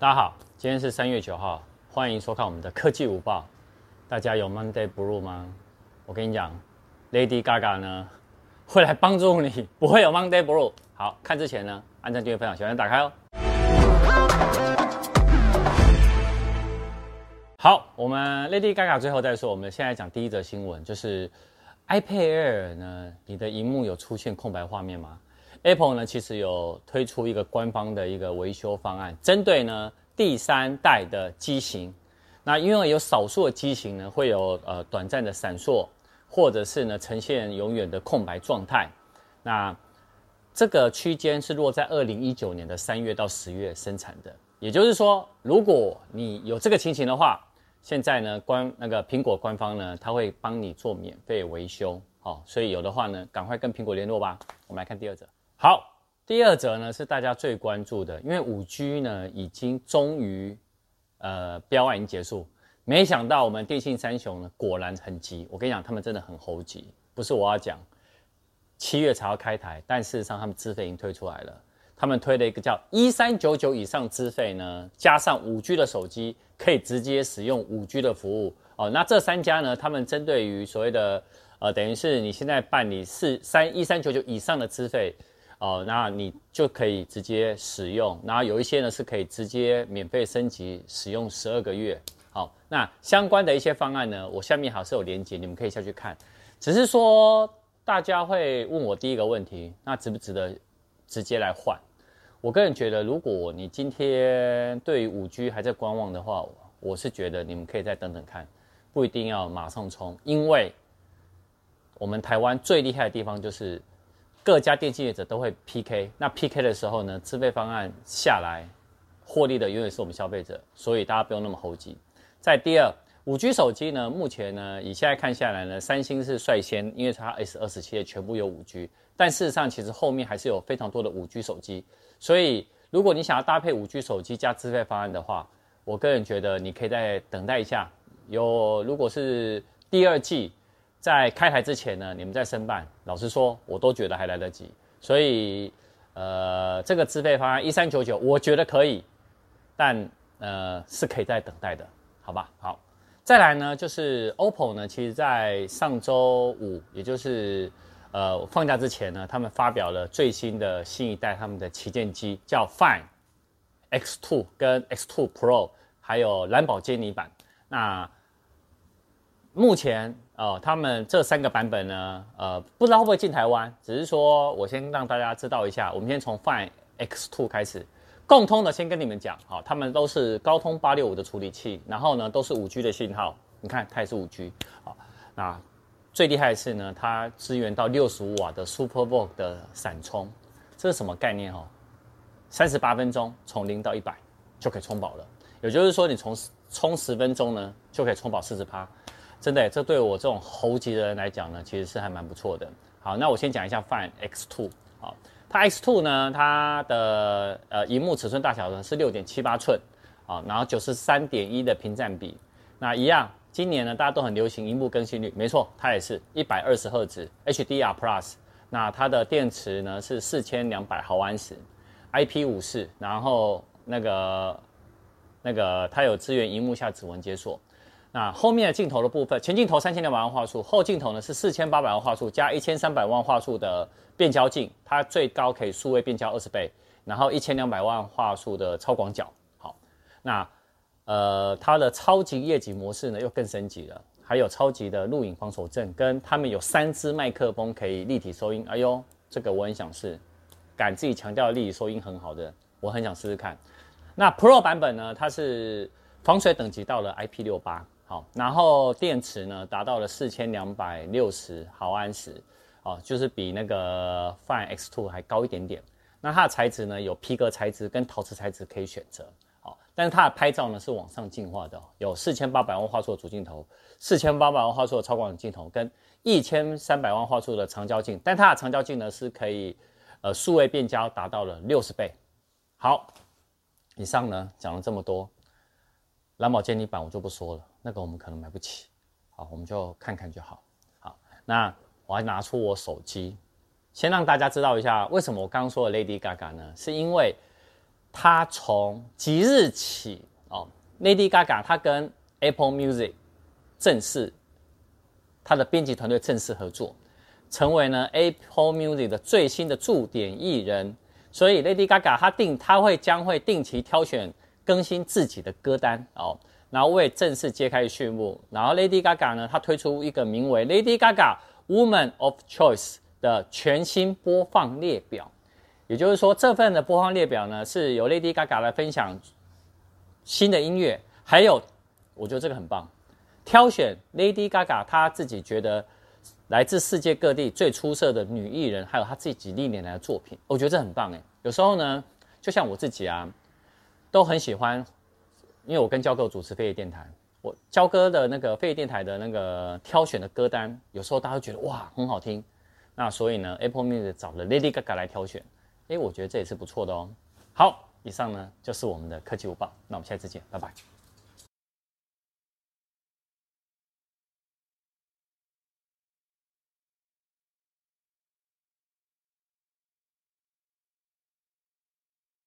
大家好，今天是三月九号，欢迎收看我们的科技午报。大家有 Monday Blue 吗？我跟你讲，Lady Gaga 呢会来帮助你，不会有 Monday Blue。好，看之前呢，按赞、订阅、分享，小铃打开哦。好，我们 Lady Gaga 最后再说。我们现在讲第一则新闻，就是 iPad Air 呢，你的荧幕有出现空白画面吗？Apple 呢，其实有推出一个官方的一个维修方案，针对呢第三代的机型。那因为有少数的机型呢，会有呃短暂的闪烁，或者是呢呈现永远的空白状态。那这个区间是落在二零一九年的三月到十月生产的。也就是说，如果你有这个情形的话，现在呢官那个苹果官方呢，他会帮你做免费维修。好，所以有的话呢，赶快跟苹果联络吧。我们来看第二则。好，第二则呢是大家最关注的，因为五 G 呢已经终于，呃，标案已经结束，没想到我们电信三雄呢果然很急。我跟你讲，他们真的很猴急，不是我要讲，七月才要开台，但事实上他们资费已经推出来了，他们推了一个叫一三九九以上资费呢，加上五 G 的手机可以直接使用五 G 的服务哦。那这三家呢，他们针对于所谓的呃，等于是你现在办理四三一三九九以上的资费。哦，那你就可以直接使用，然后有一些呢是可以直接免费升级使用十二个月。好，那相关的一些方案呢，我下面还是有连接，你们可以下去看。只是说大家会问我第一个问题，那值不值得直接来换？我个人觉得，如果你今天对于五 G 还在观望的话，我是觉得你们可以再等等看，不一定要马上冲，因为我们台湾最厉害的地方就是。各家电信业者都会 PK，那 PK 的时候呢，资费方案下来，获利的永远是我们消费者，所以大家不用那么猴急。在第二，五 G 手机呢，目前呢，以现在看下来呢，三星是率先，因为它 S 二十七的全部有五 G，但事实上其实后面还是有非常多的五 G 手机，所以如果你想要搭配五 G 手机加资费方案的话，我个人觉得你可以再等待一下，有如果是第二季。在开台之前呢，你们再申办，老实说，我都觉得还来得及。所以，呃，这个资费方案一三九九，我觉得可以，但呃是可以再等待的，好吧？好，再来呢，就是 OPPO 呢，其实在上周五，也就是呃放假之前呢，他们发表了最新的新一代他们的旗舰机，叫 Find X2 跟 X2 Pro，还有蓝宝坚尼版。那目前。哦，他们这三个版本呢，呃，不知道会不会进台湾，只是说我先让大家知道一下。我们先从 Find X2 开始，共通的先跟你们讲，好、哦，他们都是高通八六五的处理器，然后呢都是五 G 的信号，你看它也是五 G，好，那最厉害的是呢，它支援到六十五瓦的 SuperVOOC 的闪充，这是什么概念哦？三十八分钟从零到一百就可以充饱了，也就是说你从充十分钟呢就可以充饱四十趴。真的，这对我这种猴急的人来讲呢，其实是还蛮不错的。好，那我先讲一下 Find X2。好，它 X2 呢，它的呃荧幕尺寸大小呢是六点七八寸，啊，然后九十三点一的屏占比。那一样，今年呢大家都很流行荧幕更新率，没错，它也是一百二十赫兹 HDR Plus。那它的电池呢是四千两百毫安时，IP54，然后那个那个它有支援荧幕下指纹解锁。那后面的镜头的部分，前镜头三千两百万画素，后镜头呢是四千八百万画素加一千三百万画素的变焦镜，它最高可以数位变焦二十倍，然后一千两百万画素的超广角。好，那呃它的超级夜景模式呢又更升级了，还有超级的录影防手震，跟他们有三支麦克风可以立体收音。哎呦，这个我很想试，敢自己强调立体收音很好的，我很想试试看。那 Pro 版本呢，它是防水等级到了 IP 六八。好，然后电池呢达到了四千两百六十毫安时，哦，就是比那个 Find X Two 还高一点点。那它的材质呢有皮革材质跟陶瓷材质可以选择，好，但是它的拍照呢是往上进化的，有四千八百万画素的主镜头，四千八百万画素的超广角镜头跟一千三百万画素的长焦镜，但它的长焦镜呢是可以呃数位变焦达到了六十倍。好，以上呢讲了这么多。蓝宝坚尼版我就不说了，那个我们可能买不起，好，我们就看看就好。好，那我还拿出我手机，先让大家知道一下为什么我刚刚说的 Lady Gaga 呢？是因为他从即日起哦，Lady Gaga 他跟 Apple Music 正式，他的编辑团队正式合作，成为呢 Apple Music 的最新的驻点艺人。所以 Lady Gaga 他定他会将会定期挑选更新自己的歌单哦，然后为正式揭开序幕。然后 Lady Gaga 呢，她推出一个名为 Lady Gaga Woman of Choice 的全新播放列表。也就是说，这份的播放列表呢，是由 Lady Gaga 来分享新的音乐，还有我觉得这个很棒，挑选 Lady Gaga 她自己觉得来自世界各地最出色的女艺人，还有她自己历年来的作品，我觉得这很棒诶。有时候呢，就像我自己啊，都很喜欢，因为我跟焦哥主持飞碟电台，我焦哥的那个飞碟电台的那个挑选的歌单，有时候大家都觉得哇很好听，那所以呢，Apple Music 找了 Lady Gaga 来挑选。诶，我觉得这也是不错的哦。好，以上呢就是我们的科技舞报，那我们下次见，拜拜。